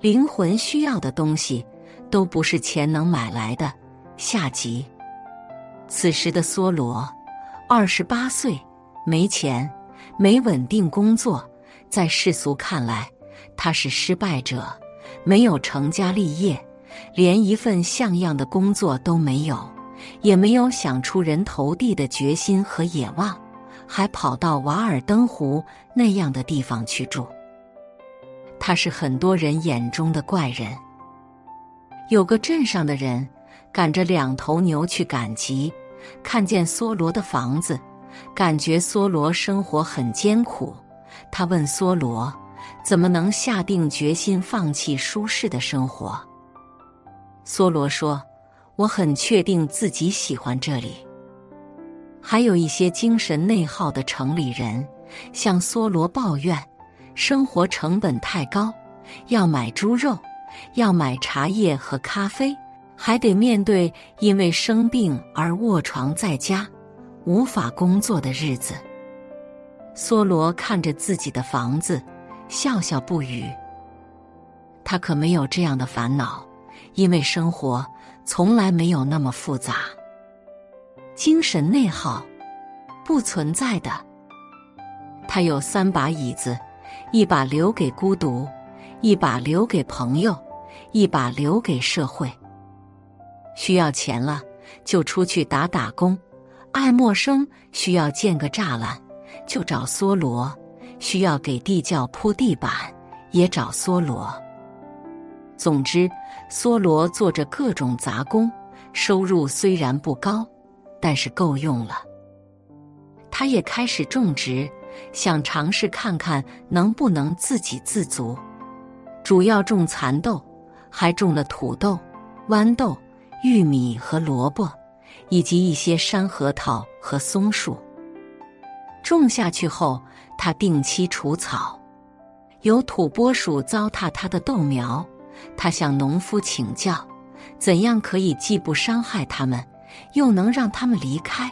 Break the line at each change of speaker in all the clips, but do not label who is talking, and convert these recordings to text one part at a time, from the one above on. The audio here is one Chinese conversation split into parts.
灵魂需要的东西都不是钱能买来的。下集。此时的梭罗，二十八岁，没钱，没稳定工作，在世俗看来，他是失败者，没有成家立业，连一份像样的工作都没有，也没有想出人头地的决心和野望，还跑到瓦尔登湖那样的地方去住。他是很多人眼中的怪人。有个镇上的人。赶着两头牛去赶集，看见梭罗的房子，感觉梭罗生活很艰苦。他问梭罗：“怎么能下定决心放弃舒适的生活？”梭罗说：“我很确定自己喜欢这里。”还有一些精神内耗的城里人向梭罗抱怨，生活成本太高，要买猪肉，要买茶叶和咖啡。还得面对因为生病而卧床在家、无法工作的日子。梭罗看着自己的房子，笑笑不语。他可没有这样的烦恼，因为生活从来没有那么复杂。精神内耗不存在的。他有三把椅子，一把留给孤独，一把留给朋友，一把留给社会。需要钱了，就出去打打工；爱陌生，需要建个栅栏，就找梭罗；需要给地窖铺地板，也找梭罗。总之，梭罗做着各种杂工，收入虽然不高，但是够用了。他也开始种植，想尝试看看能不能自给自足。主要种蚕豆，还种了土豆、豌豆。玉米和萝卜，以及一些山核桃和松树。种下去后，他定期除草。有土拨鼠糟蹋他的豆苗，他向农夫请教，怎样可以既不伤害他们，又能让他们离开。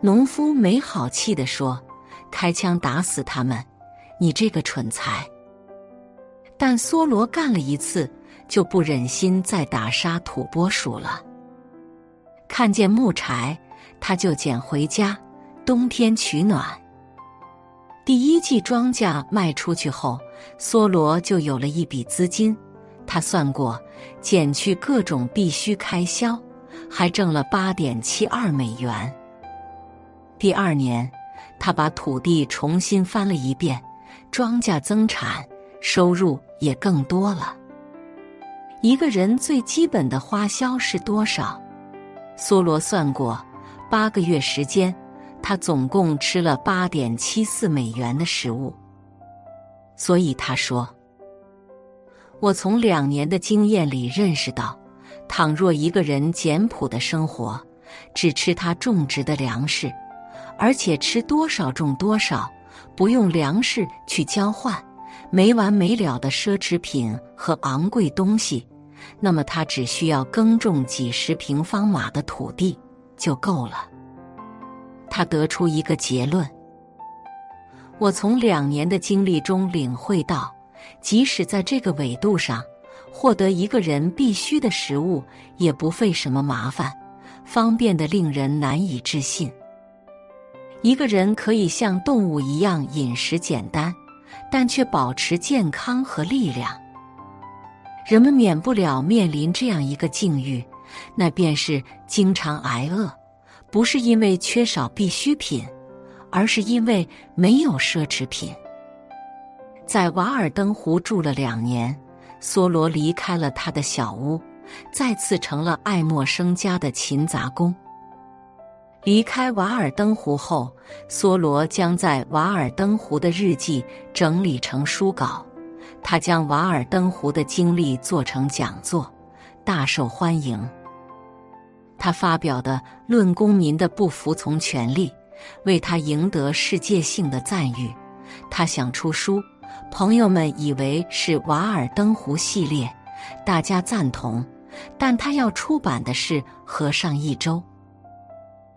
农夫没好气地说：“开枪打死他们，你这个蠢材！”但梭罗干了一次。就不忍心再打杀土拨鼠了。看见木柴，他就捡回家，冬天取暖。第一季庄稼卖出去后，梭罗就有了一笔资金。他算过，减去各种必须开销，还挣了八点七二美元。第二年，他把土地重新翻了一遍，庄稼增产，收入也更多了。一个人最基本的花销是多少？梭罗算过，八个月时间，他总共吃了八点七四美元的食物。所以他说：“我从两年的经验里认识到，倘若一个人简朴的生活，只吃他种植的粮食，而且吃多少种多少，不用粮食去交换。”没完没了的奢侈品和昂贵东西，那么他只需要耕种几十平方码的土地就够了。他得出一个结论：我从两年的经历中领会到，即使在这个纬度上，获得一个人必须的食物也不费什么麻烦，方便的令人难以置信。一个人可以像动物一样饮食简单。但却保持健康和力量。人们免不了面临这样一个境遇，那便是经常挨饿，不是因为缺少必需品，而是因为没有奢侈品。在瓦尔登湖住了两年，梭罗离开了他的小屋，再次成了爱默生家的勤杂工。离开瓦尔登湖后，梭罗将在瓦尔登湖的日记整理成书稿。他将瓦尔登湖的经历做成讲座，大受欢迎。他发表的《论公民的不服从权利》为他赢得世界性的赞誉。他想出书，朋友们以为是瓦尔登湖系列，大家赞同，但他要出版的是《和上一周》。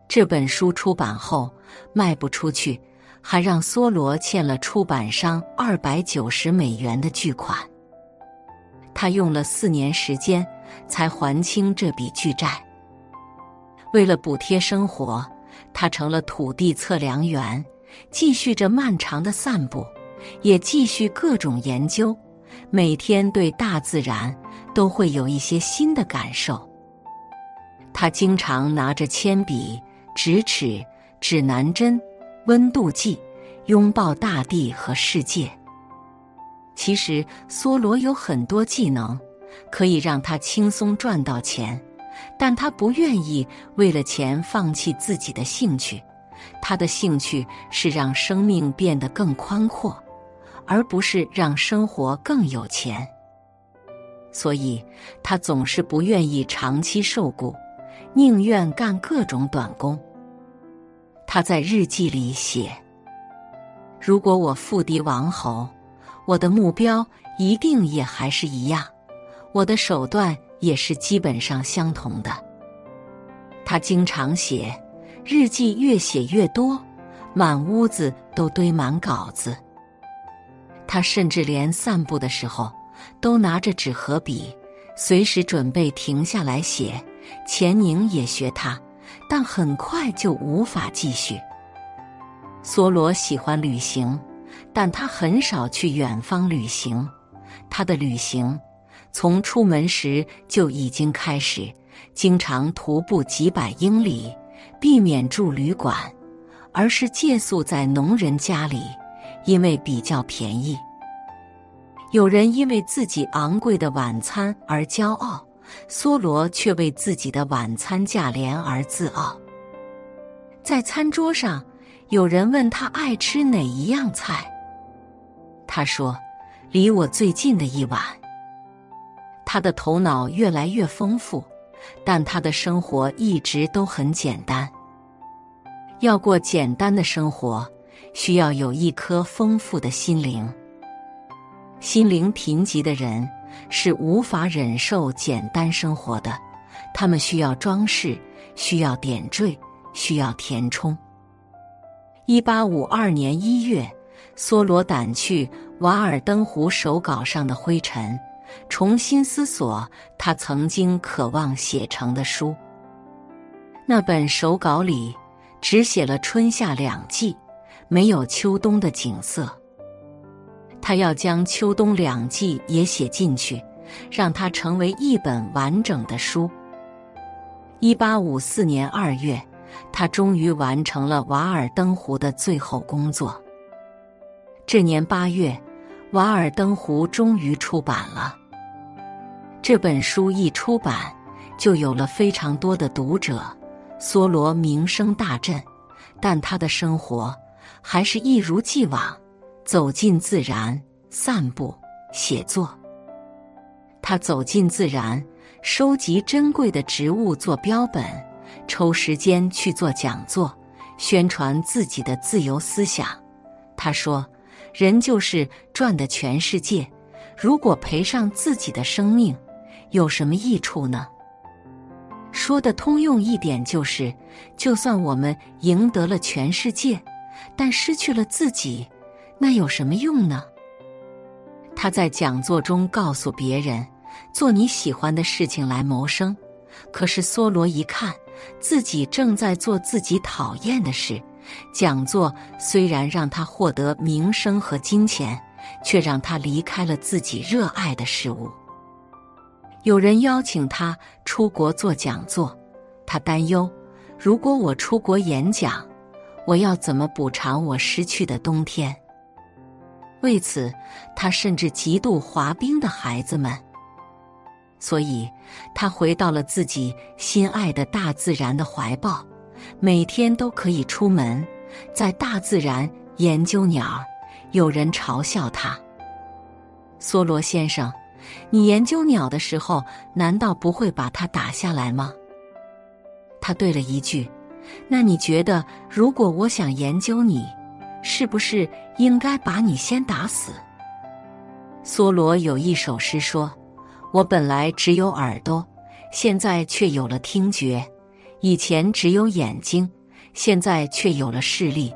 这本书出版后卖不出去，还让梭罗欠了出版商二百九十美元的巨款。他用了四年时间才还清这笔巨债。为了补贴生活，他成了土地测量员，继续着漫长的散步，也继续各种研究。每天对大自然都会有一些新的感受。他经常拿着铅笔、直尺、指南针、温度计，拥抱大地和世界。其实，梭罗有很多技能，可以让他轻松赚到钱，但他不愿意为了钱放弃自己的兴趣。他的兴趣是让生命变得更宽阔。而不是让生活更有钱，所以他总是不愿意长期受雇，宁愿干各种短工。他在日记里写：“如果我复敌王侯，我的目标一定也还是一样，我的手段也是基本上相同的。”他经常写日记，越写越多，满屋子都堆满稿子。他甚至连散步的时候都拿着纸和笔，随时准备停下来写。钱宁也学他，但很快就无法继续。梭罗喜欢旅行，但他很少去远方旅行。他的旅行从出门时就已经开始，经常徒步几百英里，避免住旅馆，而是借宿在农人家里。因为比较便宜，有人因为自己昂贵的晚餐而骄傲，梭罗却为自己的晚餐价廉而自傲。在餐桌上，有人问他爱吃哪一样菜，他说：“离我最近的一碗。”他的头脑越来越丰富，但他的生活一直都很简单。要过简单的生活。需要有一颗丰富的心灵。心灵贫瘠的人是无法忍受简单生活的，他们需要装饰，需要点缀，需要填充。一八五二年一月，梭罗掸去《瓦尔登湖》手稿上的灰尘，重新思索他曾经渴望写成的书。那本手稿里只写了春夏两季。没有秋冬的景色，他要将秋冬两季也写进去，让它成为一本完整的书。一八五四年二月，他终于完成了《瓦尔登湖》的最后工作。这年八月，《瓦尔登湖》终于出版了。这本书一出版，就有了非常多的读者，梭罗名声大振，但他的生活。还是一如既往，走进自然，散步、写作。他走进自然，收集珍贵的植物做标本，抽时间去做讲座，宣传自己的自由思想。他说：“人就是转的全世界，如果赔上自己的生命，有什么益处呢？”说的通用一点就是，就算我们赢得了全世界。但失去了自己，那有什么用呢？他在讲座中告诉别人：“做你喜欢的事情来谋生。”可是梭罗一看，自己正在做自己讨厌的事。讲座虽然让他获得名声和金钱，却让他离开了自己热爱的事物。有人邀请他出国做讲座，他担忧：如果我出国演讲。我要怎么补偿我失去的冬天？为此，他甚至嫉妒滑冰的孩子们。所以，他回到了自己心爱的大自然的怀抱，每天都可以出门，在大自然研究鸟。有人嘲笑他：“梭罗先生，你研究鸟的时候，难道不会把它打下来吗？”他对了一句。那你觉得，如果我想研究你，是不是应该把你先打死？梭罗有一首诗说：“我本来只有耳朵，现在却有了听觉；以前只有眼睛，现在却有了视力。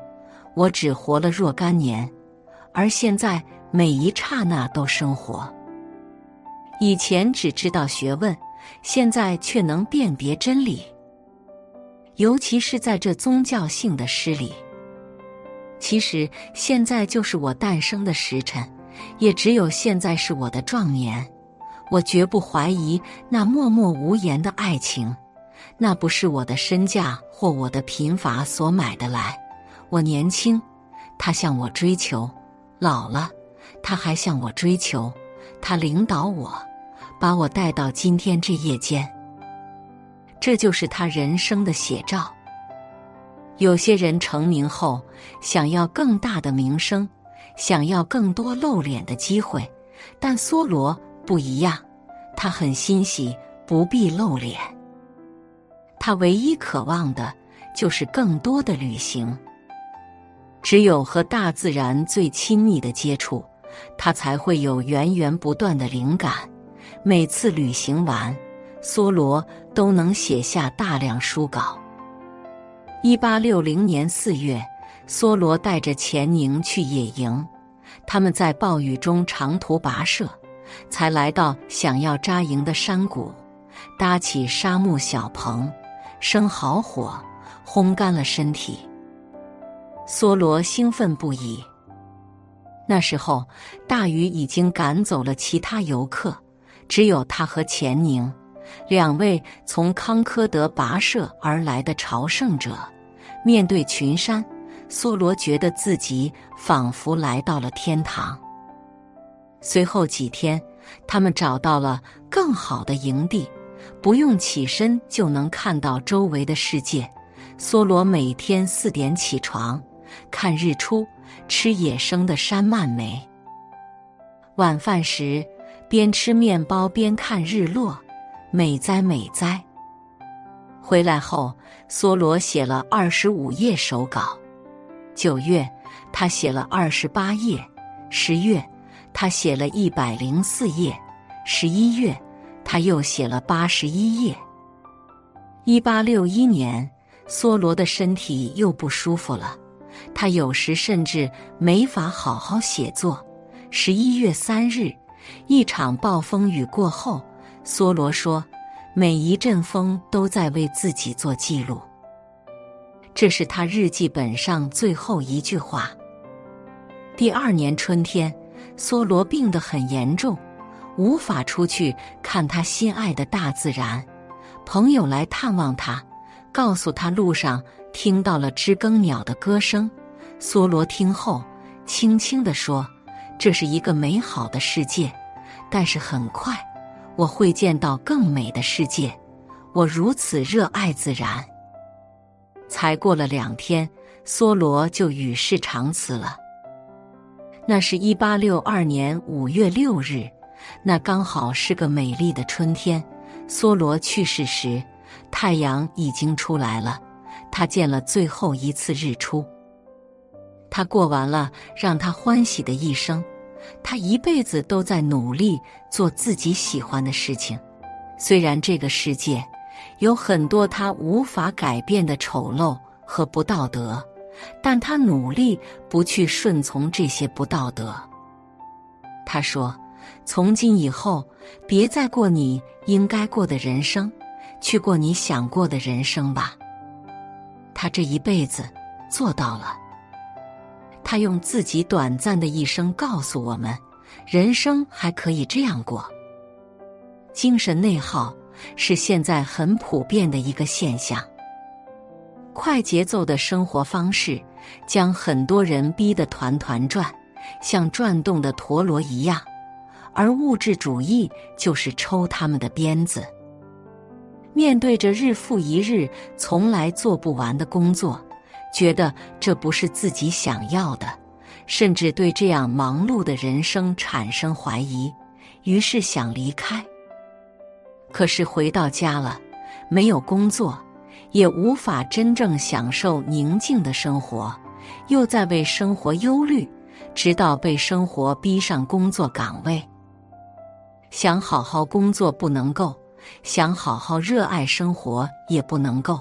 我只活了若干年，而现在每一刹那都生活。以前只知道学问，现在却能辨别真理。尤其是在这宗教性的诗里，其实现在就是我诞生的时辰，也只有现在是我的壮年。我绝不怀疑那默默无言的爱情，那不是我的身价或我的贫乏所买的来。我年轻，他向我追求；老了，他还向我追求。他领导我，把我带到今天这夜间。这就是他人生的写照。有些人成名后，想要更大的名声，想要更多露脸的机会，但梭罗不一样，他很欣喜不必露脸。他唯一渴望的就是更多的旅行。只有和大自然最亲密的接触，他才会有源源不断的灵感。每次旅行完，梭罗都能写下大量书稿。一八六零年四月，梭罗带着钱宁去野营，他们在暴雨中长途跋涉，才来到想要扎营的山谷，搭起沙木小棚，生好火，烘干了身体。梭罗兴奋不已。那时候，大雨已经赶走了其他游客，只有他和钱宁两位从康科德跋涉而来的朝圣者。面对群山，梭罗觉得自己仿佛来到了天堂。随后几天，他们找到了更好的营地，不用起身就能看到周围的世界。梭罗每天四点起床。看日出，吃野生的山蔓莓。晚饭时，边吃面包边看日落，美哉美哉。回来后，梭罗写了二十五页手稿。九月，他写了二十八页；十月，他写了一百零四页；十一月，他又写了八十一页。一八六一年，梭罗的身体又不舒服了。他有时甚至没法好好写作。十一月三日，一场暴风雨过后，梭罗说：“每一阵风都在为自己做记录。”这是他日记本上最后一句话。第二年春天，梭罗病得很严重，无法出去看他心爱的大自然。朋友来探望他，告诉他路上。听到了知更鸟的歌声，梭罗听后轻轻地说：“这是一个美好的世界，但是很快我会见到更美的世界。我如此热爱自然。”才过了两天，梭罗就与世长辞了。那是一八六二年五月六日，那刚好是个美丽的春天。梭罗去世时，太阳已经出来了。他见了最后一次日出。他过完了让他欢喜的一生。他一辈子都在努力做自己喜欢的事情。虽然这个世界有很多他无法改变的丑陋和不道德，但他努力不去顺从这些不道德。他说：“从今以后，别再过你应该过的人生，去过你想过的人生吧。”他这一辈子做到了。他用自己短暂的一生告诉我们：人生还可以这样过。精神内耗是现在很普遍的一个现象。快节奏的生活方式将很多人逼得团团转，像转动的陀螺一样，而物质主义就是抽他们的鞭子。面对着日复一日、从来做不完的工作，觉得这不是自己想要的，甚至对这样忙碌的人生产生怀疑，于是想离开。可是回到家了，没有工作，也无法真正享受宁静的生活，又在为生活忧虑，直到被生活逼上工作岗位，想好好工作不能够。想好好热爱生活也不能够，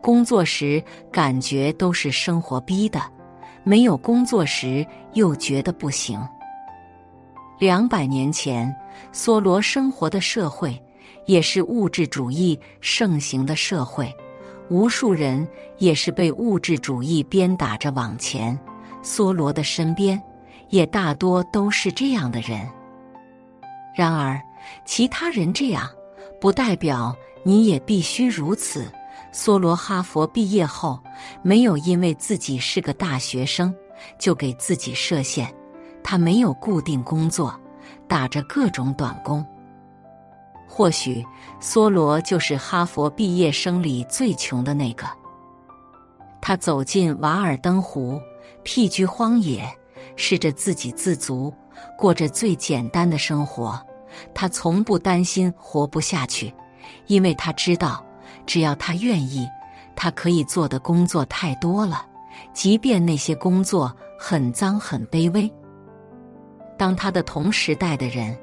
工作时感觉都是生活逼的，没有工作时又觉得不行。两百年前，梭罗生活的社会也是物质主义盛行的社会，无数人也是被物质主义鞭打着往前。梭罗的身边也大多都是这样的人。然而，其他人这样，不代表你也必须如此。梭罗哈佛毕业后，没有因为自己是个大学生就给自己设限，他没有固定工作，打着各种短工。或许，梭罗就是哈佛毕业生里最穷的那个。他走进瓦尔登湖，僻居荒野，试着自给自足，过着最简单的生活。他从不担心活不下去，因为他知道。只要他愿意，他可以做的工作太多了，即便那些工作很脏很卑微。当他的同时代的人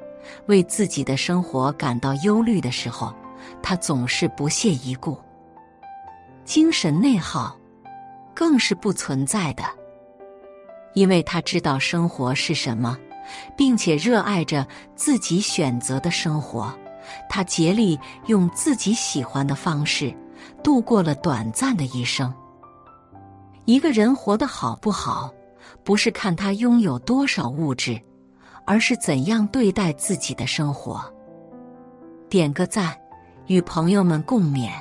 为自己的生活感到忧虑的时候，他总是不屑一顾。精神内耗更是不存在的，因为他知道生活是什么，并且热爱着自己选择的生活。他竭力用自己喜欢的方式度过了短暂的一生。一个人活得好不好，不是看他拥有多少物质，而是怎样对待自己的生活。点个赞，与朋友们共勉。